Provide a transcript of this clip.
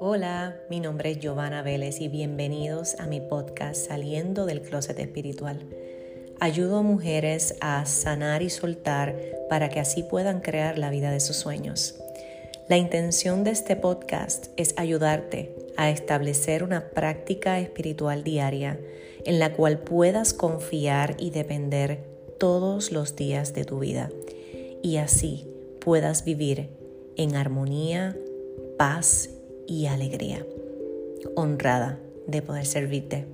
Hola, mi nombre es Giovanna Vélez y bienvenidos a mi podcast Saliendo del Closet Espiritual. Ayudo a mujeres a sanar y soltar para que así puedan crear la vida de sus sueños. La intención de este podcast es ayudarte a establecer una práctica espiritual diaria en la cual puedas confiar y depender todos los días de tu vida y así puedas vivir en armonía, paz y alegría. Honrada de poder servirte.